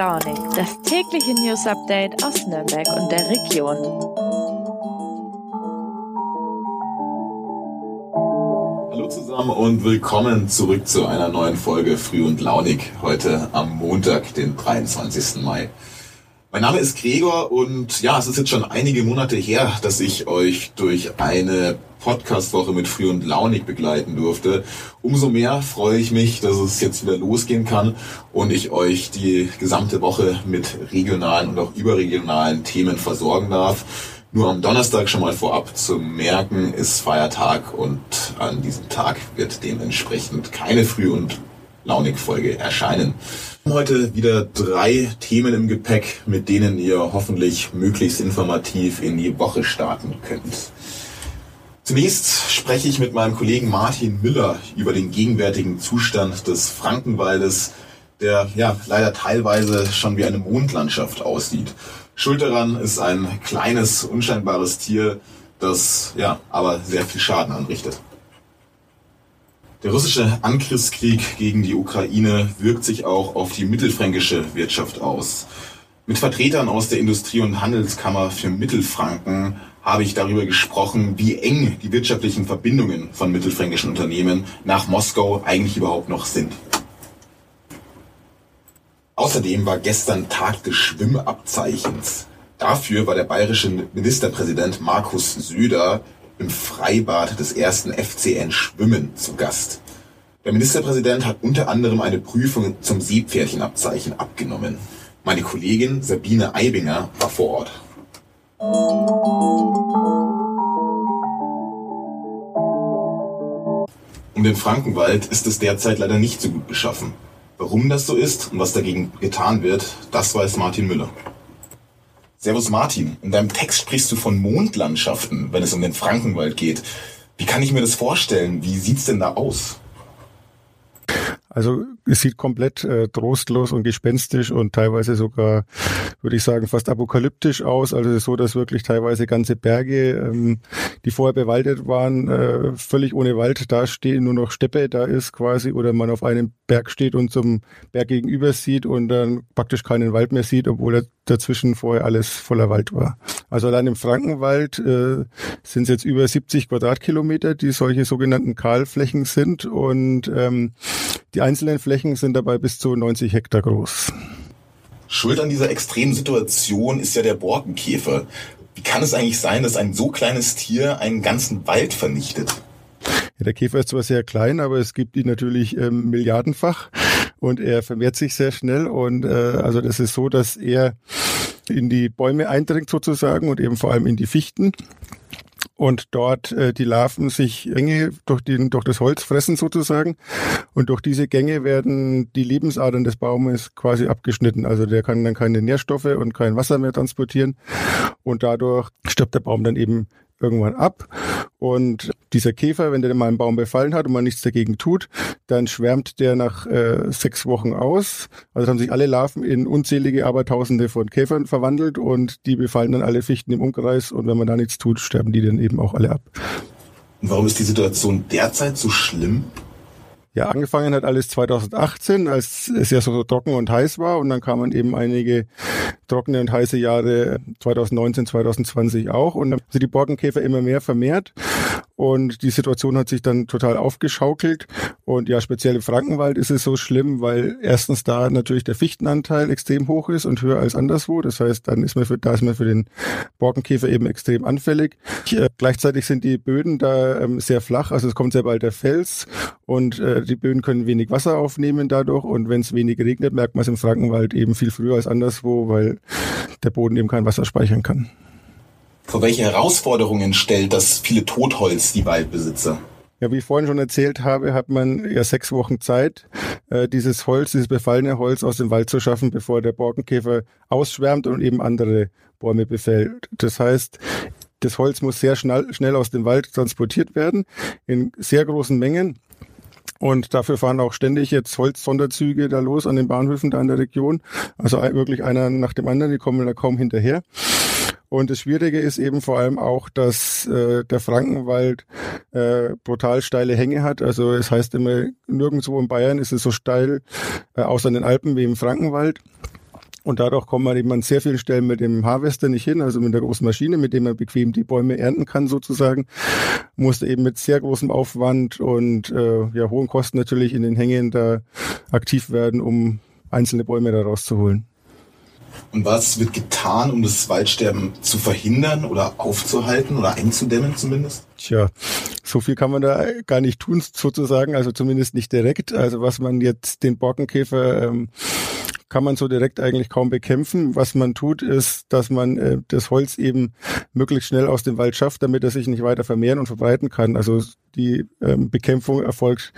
Launig, das tägliche News Update aus Nürnberg und der Region. Hallo zusammen und willkommen zurück zu einer neuen Folge Früh und Launig heute am Montag, den 23. Mai. Mein Name ist Gregor und ja, es ist jetzt schon einige Monate her, dass ich euch durch eine Podcastwoche mit Früh und Launig begleiten durfte. Umso mehr freue ich mich, dass es jetzt wieder losgehen kann und ich euch die gesamte Woche mit regionalen und auch überregionalen Themen versorgen darf. Nur am Donnerstag schon mal vorab zu merken, ist Feiertag und an diesem Tag wird dementsprechend keine Früh- und Launig-Folge erscheinen. Heute wieder drei Themen im Gepäck, mit denen ihr hoffentlich möglichst informativ in die Woche starten könnt. Zunächst spreche ich mit meinem Kollegen Martin Müller über den gegenwärtigen Zustand des Frankenwaldes, der ja leider teilweise schon wie eine Mondlandschaft aussieht. Schuld daran ist ein kleines, unscheinbares Tier, das ja aber sehr viel Schaden anrichtet. Der russische Angriffskrieg gegen die Ukraine wirkt sich auch auf die mittelfränkische Wirtschaft aus. Mit Vertretern aus der Industrie- und Handelskammer für Mittelfranken habe ich darüber gesprochen, wie eng die wirtschaftlichen Verbindungen von mittelfränkischen Unternehmen nach Moskau eigentlich überhaupt noch sind. Außerdem war gestern Tag des Schwimmabzeichens. Dafür war der bayerische Ministerpräsident Markus Söder im Freibad des ersten FCN Schwimmen zu Gast. Der Ministerpräsident hat unter anderem eine Prüfung zum Seepferdchenabzeichen abgenommen. Meine Kollegin Sabine Eibinger war vor Ort. Um den Frankenwald ist es derzeit leider nicht so gut beschaffen. Warum das so ist und was dagegen getan wird, das weiß Martin Müller. Servus Martin, in deinem Text sprichst du von Mondlandschaften, wenn es um den Frankenwald geht. Wie kann ich mir das vorstellen? Wie sieht's denn da aus? Also es sieht komplett äh, trostlos und gespenstisch und teilweise sogar, würde ich sagen, fast apokalyptisch aus. Also so, dass wirklich teilweise ganze Berge, ähm, die vorher bewaldet waren, äh, völlig ohne Wald dastehen, nur noch Steppe da ist quasi, oder man auf einem Berg steht und zum Berg gegenüber sieht und dann praktisch keinen Wald mehr sieht, obwohl dazwischen vorher alles voller Wald war. Also allein im Frankenwald äh, sind es jetzt über 70 Quadratkilometer, die solche sogenannten Kahlflächen sind und ähm, die einzelnen Flächen sind dabei bis zu 90 Hektar groß. Schuld an dieser extremen Situation ist ja der Borkenkäfer. Wie kann es eigentlich sein, dass ein so kleines Tier einen ganzen Wald vernichtet? Ja, der Käfer ist zwar sehr klein, aber es gibt ihn natürlich ähm, milliardenfach und er vermehrt sich sehr schnell und äh, also das ist so, dass er in die Bäume eindringt sozusagen und eben vor allem in die Fichten und dort äh, die Larven sich Gänge durch, den, durch das Holz fressen sozusagen. Und durch diese Gänge werden die Lebensadern des Baumes quasi abgeschnitten. Also der kann dann keine Nährstoffe und kein Wasser mehr transportieren. Und dadurch stirbt der Baum dann eben irgendwann ab. Und dieser Käfer, wenn der mal einen Baum befallen hat und man nichts dagegen tut, dann schwärmt der nach äh, sechs Wochen aus. Also haben sich alle Larven in unzählige Abertausende von Käfern verwandelt und die befallen dann alle Fichten im Umkreis und wenn man da nichts tut, sterben die dann eben auch alle ab. Und warum ist die Situation derzeit so schlimm? Ja, angefangen hat alles 2018, als es ja so trocken und heiß war und dann kamen eben einige trockene und heiße Jahre 2019, 2020 auch und dann sind die Borkenkäfer immer mehr vermehrt und die Situation hat sich dann total aufgeschaukelt. Und ja, speziell im Frankenwald ist es so schlimm, weil erstens da natürlich der Fichtenanteil extrem hoch ist und höher als anderswo. Das heißt, dann ist man für, da ist man für den Borkenkäfer eben extrem anfällig. Äh, gleichzeitig sind die Böden da ähm, sehr flach, also es kommt sehr bald der Fels und äh, die Böden können wenig Wasser aufnehmen dadurch. Und wenn es wenig regnet, merkt man es im Frankenwald eben viel früher als anderswo, weil der Boden eben kein Wasser speichern kann. Vor welche Herausforderungen stellt das viele Totholz die Waldbesitzer? Ja, wie ich vorhin schon erzählt habe, hat man ja sechs Wochen Zeit, äh, dieses Holz, dieses befallene Holz aus dem Wald zu schaffen, bevor der Borkenkäfer ausschwärmt und eben andere Bäume befällt. Das heißt, das Holz muss sehr schnell, schnell aus dem Wald transportiert werden, in sehr großen Mengen. Und dafür fahren auch ständig jetzt Holzsonderzüge da los an den Bahnhöfen da in der Region. Also wirklich einer nach dem anderen, die kommen da kaum hinterher. Und das Schwierige ist eben vor allem auch, dass äh, der Frankenwald äh, brutal steile Hänge hat. Also es heißt immer, nirgendwo in Bayern ist es so steil, äh, außer in den Alpen wie im Frankenwald. Und dadurch kommt man eben an sehr vielen Stellen mit dem Harvester nicht hin, also mit der großen Maschine, mit dem man bequem die Bäume ernten kann sozusagen. Musste eben mit sehr großem Aufwand und äh, ja, hohen Kosten natürlich in den Hängen da aktiv werden, um einzelne Bäume da rauszuholen. Und was wird getan, um das Waldsterben zu verhindern oder aufzuhalten oder einzudämmen zumindest? Tja, so viel kann man da gar nicht tun, sozusagen, also zumindest nicht direkt. Also was man jetzt den Borkenkäfer ähm, kann man so direkt eigentlich kaum bekämpfen. Was man tut, ist, dass man äh, das Holz eben möglichst schnell aus dem Wald schafft, damit er sich nicht weiter vermehren und verbreiten kann. Also die ähm, Bekämpfung erfolgt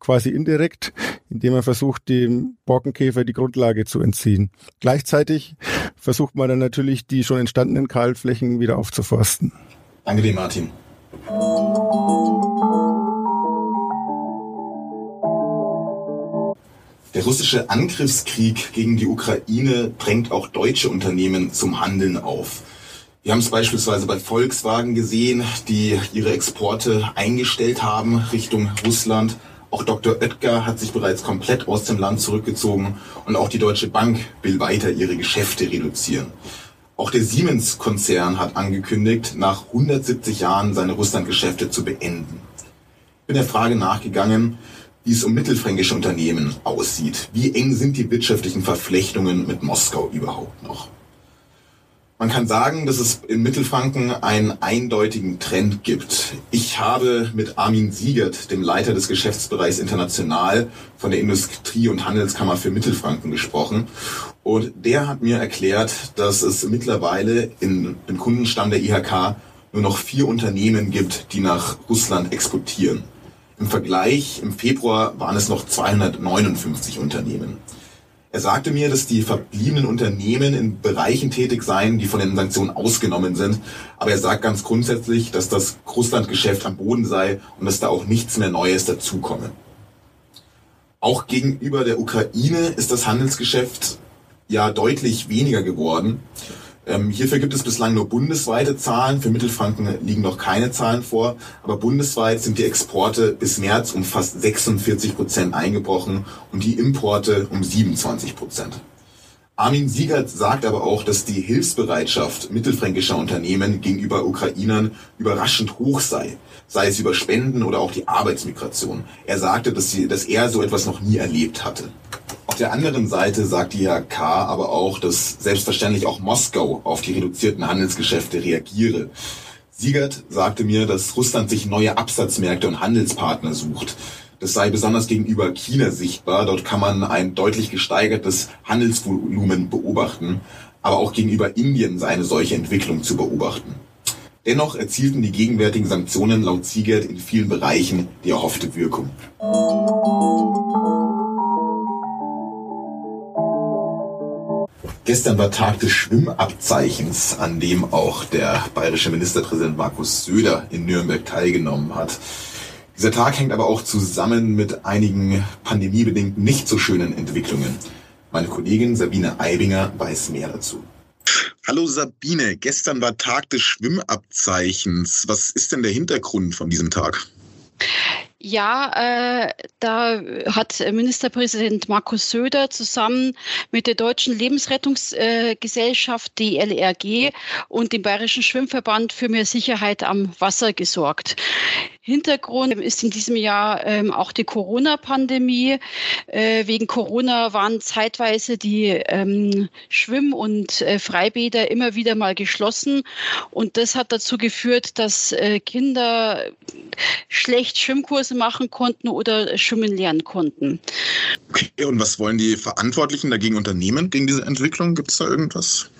quasi indirekt, indem man versucht, dem Borkenkäfer die Grundlage zu entziehen. Gleichzeitig versucht man dann natürlich, die schon entstandenen Kahlflächen wieder aufzuforsten. Danke dir, Martin. Russische Angriffskrieg gegen die Ukraine drängt auch deutsche Unternehmen zum Handeln auf. Wir haben es beispielsweise bei Volkswagen gesehen, die ihre Exporte eingestellt haben Richtung Russland. Auch Dr. Oetker hat sich bereits komplett aus dem Land zurückgezogen und auch die Deutsche Bank will weiter ihre Geschäfte reduzieren. Auch der Siemens-Konzern hat angekündigt, nach 170 Jahren seine Russlandgeschäfte zu beenden. Ich bin der Frage nachgegangen, wie es um mittelfränkische Unternehmen aussieht. Wie eng sind die wirtschaftlichen Verflechtungen mit Moskau überhaupt noch? Man kann sagen, dass es in Mittelfranken einen eindeutigen Trend gibt. Ich habe mit Armin Siegert, dem Leiter des Geschäftsbereichs International von der Industrie- und Handelskammer für Mittelfranken gesprochen. Und der hat mir erklärt, dass es mittlerweile in, im Kundenstamm der IHK nur noch vier Unternehmen gibt, die nach Russland exportieren. Im Vergleich im Februar waren es noch 259 Unternehmen. Er sagte mir, dass die verbliebenen Unternehmen in Bereichen tätig seien, die von den Sanktionen ausgenommen sind. Aber er sagt ganz grundsätzlich, dass das Russlandgeschäft am Boden sei und dass da auch nichts mehr Neues dazukomme. Auch gegenüber der Ukraine ist das Handelsgeschäft ja deutlich weniger geworden. Ähm, hierfür gibt es bislang nur bundesweite Zahlen. Für Mittelfranken liegen noch keine Zahlen vor. Aber bundesweit sind die Exporte bis März um fast 46 Prozent eingebrochen und die Importe um 27 Prozent. Armin Siegert sagt aber auch, dass die Hilfsbereitschaft mittelfränkischer Unternehmen gegenüber Ukrainern überraschend hoch sei, sei es über Spenden oder auch die Arbeitsmigration. Er sagte, dass, sie, dass er so etwas noch nie erlebt hatte der anderen Seite sagt die IHK aber auch, dass selbstverständlich auch Moskau auf die reduzierten Handelsgeschäfte reagiere. Siegert sagte mir, dass Russland sich neue Absatzmärkte und Handelspartner sucht. Das sei besonders gegenüber China sichtbar. Dort kann man ein deutlich gesteigertes Handelsvolumen beobachten. Aber auch gegenüber Indien sei eine solche Entwicklung zu beobachten. Dennoch erzielten die gegenwärtigen Sanktionen laut Siegert in vielen Bereichen die erhoffte Wirkung. Gestern war Tag des Schwimmabzeichens, an dem auch der bayerische Ministerpräsident Markus Söder in Nürnberg teilgenommen hat. Dieser Tag hängt aber auch zusammen mit einigen pandemiebedingten nicht so schönen Entwicklungen. Meine Kollegin Sabine Eibinger weiß mehr dazu. Hallo Sabine, gestern war Tag des Schwimmabzeichens. Was ist denn der Hintergrund von diesem Tag? Ja, äh, da hat Ministerpräsident Markus Söder zusammen mit der Deutschen Lebensrettungsgesellschaft, die LRG, und dem Bayerischen Schwimmverband für mehr Sicherheit am Wasser gesorgt. Hintergrund ist in diesem Jahr ähm, auch die Corona-Pandemie. Äh, wegen Corona waren zeitweise die ähm, Schwimm- und äh, Freibäder immer wieder mal geschlossen. Und das hat dazu geführt, dass äh, Kinder schlecht Schwimmkurse machen konnten oder schwimmen lernen konnten. Okay, und was wollen die Verantwortlichen dagegen unternehmen, gegen diese Entwicklung? Gibt es da irgendwas?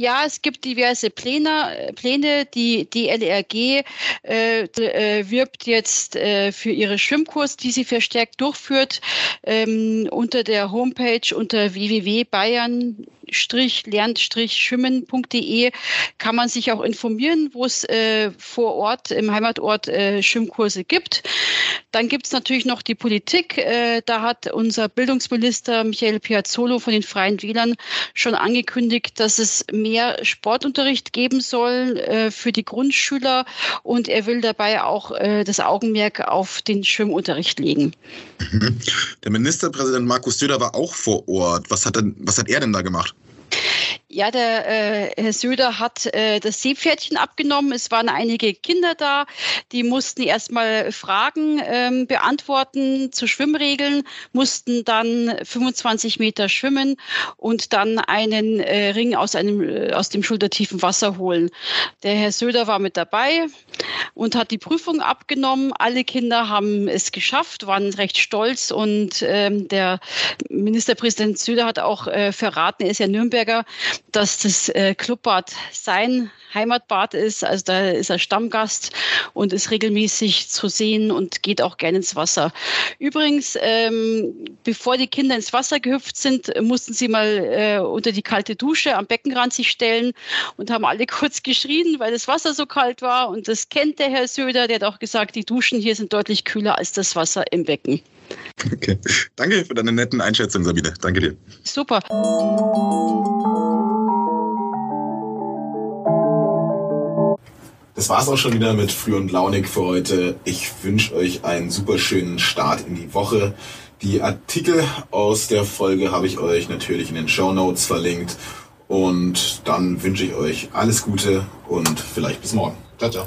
Ja, es gibt diverse Pläne. Pläne. Die, die LRG äh, äh, wirbt jetzt äh, für ihre Schwimmkurs, die sie verstärkt durchführt, ähm, unter der Homepage unter www.bayern lernt-schwimmen.de kann man sich auch informieren, wo es äh, vor Ort im Heimatort äh, Schwimmkurse gibt. Dann gibt es natürlich noch die Politik. Äh, da hat unser Bildungsminister Michael Piazzolo von den Freien Wählern schon angekündigt, dass es mehr Sportunterricht geben soll äh, für die Grundschüler und er will dabei auch äh, das Augenmerk auf den Schwimmunterricht legen. Der Ministerpräsident Markus Söder war auch vor Ort. Was hat, denn, was hat er denn da gemacht? Ja, der äh, Herr Söder hat äh, das Seepferdchen abgenommen. Es waren einige Kinder da, die mussten erstmal Fragen ähm, beantworten zu Schwimmregeln, mussten dann 25 Meter schwimmen und dann einen äh, Ring aus, einem, äh, aus dem schultertiefen Wasser holen. Der Herr Söder war mit dabei und hat die Prüfung abgenommen. Alle Kinder haben es geschafft, waren recht stolz und ähm, der Ministerpräsident Söder hat auch äh, verraten, er ist ja Nürnberger, dass das äh, Clubbad sein Heimatbad ist. Also da ist er Stammgast und ist regelmäßig zu sehen und geht auch gerne ins Wasser. Übrigens, ähm, bevor die Kinder ins Wasser gehüpft sind, mussten sie mal äh, unter die kalte Dusche am Beckenrand sich stellen und haben alle kurz geschrien, weil das Wasser so kalt war. Und das kennt der Herr Söder, der hat auch gesagt, die Duschen hier sind deutlich kühler als das Wasser im Becken. Okay. Danke für deine netten Einschätzungen, Sabine. Danke dir. Super. Das war's auch schon wieder mit Früh und Launig für heute. Ich wünsche euch einen super schönen Start in die Woche. Die Artikel aus der Folge habe ich euch natürlich in den Show Notes verlinkt. Und dann wünsche ich euch alles Gute und vielleicht bis morgen. Ciao, ciao.